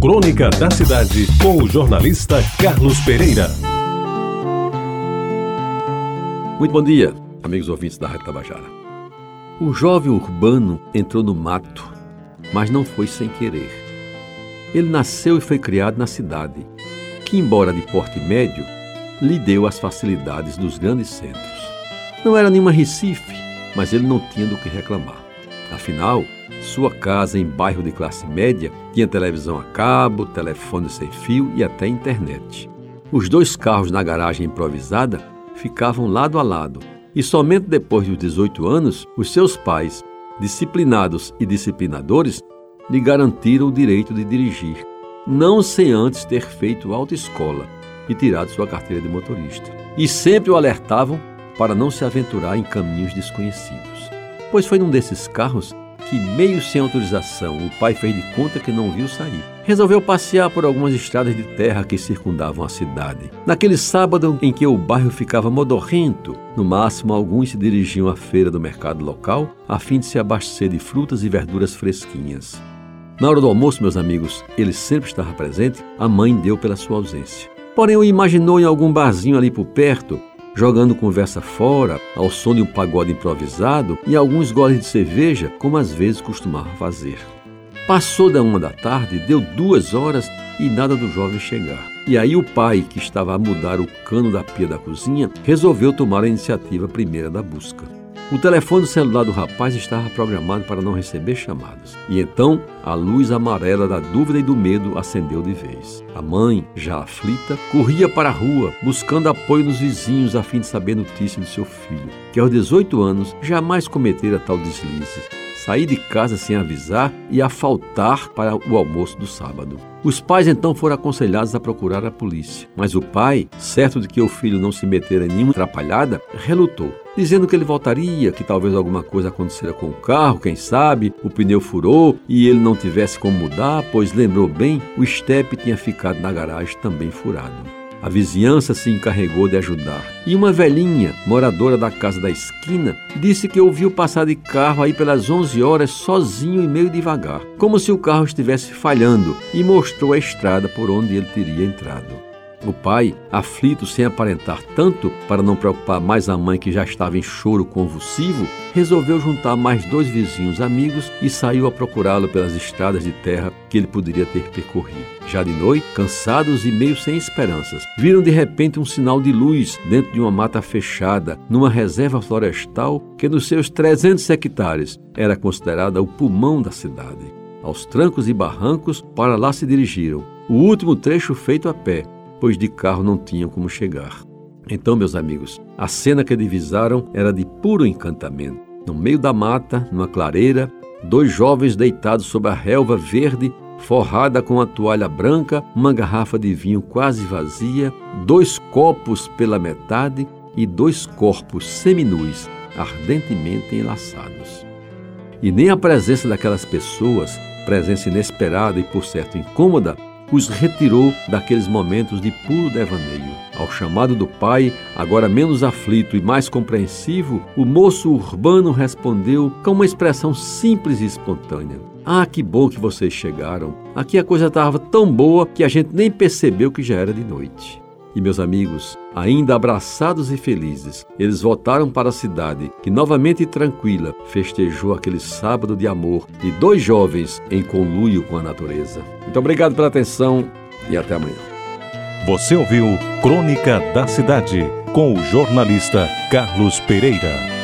Crônica da Cidade, com o jornalista Carlos Pereira. Muito bom dia, amigos ouvintes da Rádio Tabajara. O jovem urbano entrou no mato, mas não foi sem querer. Ele nasceu e foi criado na cidade, que, embora de porte médio, lhe deu as facilidades dos grandes centros. Não era nenhuma Recife, mas ele não tinha do que reclamar. Afinal, sua casa em bairro de classe média tinha televisão a cabo, telefone sem fio e até internet. Os dois carros na garagem improvisada ficavam lado a lado, e somente depois dos 18 anos, os seus pais, disciplinados e disciplinadores, lhe garantiram o direito de dirigir, não sem antes ter feito autoescola e tirado sua carteira de motorista. E sempre o alertavam para não se aventurar em caminhos desconhecidos. Pois foi num desses carros que, meio sem autorização, o pai fez de conta que não viu sair. Resolveu passear por algumas estradas de terra que circundavam a cidade. Naquele sábado em que o bairro ficava modorrento, no máximo alguns se dirigiam à feira do mercado local a fim de se abastecer de frutas e verduras fresquinhas. Na hora do almoço, meus amigos, ele sempre estava presente, a mãe deu pela sua ausência. Porém, o imaginou em algum barzinho ali por perto, jogando conversa fora, ao som de um pagode improvisado e alguns goles de cerveja, como às vezes costumava fazer. Passou da uma da tarde, deu duas horas e nada do jovem chegar. E aí o pai, que estava a mudar o cano da pia da cozinha, resolveu tomar a iniciativa primeira da busca. O telefone celular do rapaz estava programado para não receber chamadas. E então a luz amarela da dúvida e do medo acendeu de vez. A mãe, já aflita, corria para a rua, buscando apoio nos vizinhos a fim de saber notícia de seu filho, que aos 18 anos jamais cometera tal deslize sair de casa sem avisar e a faltar para o almoço do sábado. Os pais então foram aconselhados a procurar a polícia, mas o pai, certo de que o filho não se metera em nenhuma atrapalhada, relutou, dizendo que ele voltaria, que talvez alguma coisa acontecera com o carro, quem sabe, o pneu furou e ele não tivesse como mudar, pois lembrou bem, o estepe tinha ficado na garagem também furado. A vizinhança se encarregou de ajudar. E uma velhinha, moradora da casa da esquina, disse que ouviu passar de carro aí pelas 11 horas sozinho e meio devagar, como se o carro estivesse falhando, e mostrou a estrada por onde ele teria entrado. O pai, aflito sem aparentar tanto para não preocupar mais a mãe que já estava em choro convulsivo, resolveu juntar mais dois vizinhos amigos e saiu a procurá-lo pelas estradas de terra que ele poderia ter percorrido. Já de noite, cansados e meio sem esperanças, viram de repente um sinal de luz dentro de uma mata fechada, numa reserva florestal que nos seus 300 hectares era considerada o pulmão da cidade. Aos trancos e barrancos, para lá se dirigiram. O último trecho feito a pé, pois de carro não tinham como chegar. Então, meus amigos, a cena que divisaram era de puro encantamento. No meio da mata, numa clareira, dois jovens deitados sob a relva verde, forrada com a toalha branca, uma garrafa de vinho quase vazia, dois copos pela metade e dois corpos seminus ardentemente enlaçados. E nem a presença daquelas pessoas, presença inesperada e por certo incômoda, os retirou daqueles momentos de puro devaneio. Ao chamado do pai, agora menos aflito e mais compreensivo, o moço urbano respondeu com uma expressão simples e espontânea: Ah, que bom que vocês chegaram! Aqui a coisa estava tão boa que a gente nem percebeu que já era de noite. E meus amigos, ainda abraçados e felizes, eles voltaram para a cidade, que novamente tranquila festejou aquele sábado de amor de dois jovens em conluio com a natureza. Muito obrigado pela atenção e até amanhã. Você ouviu Crônica da Cidade com o jornalista Carlos Pereira.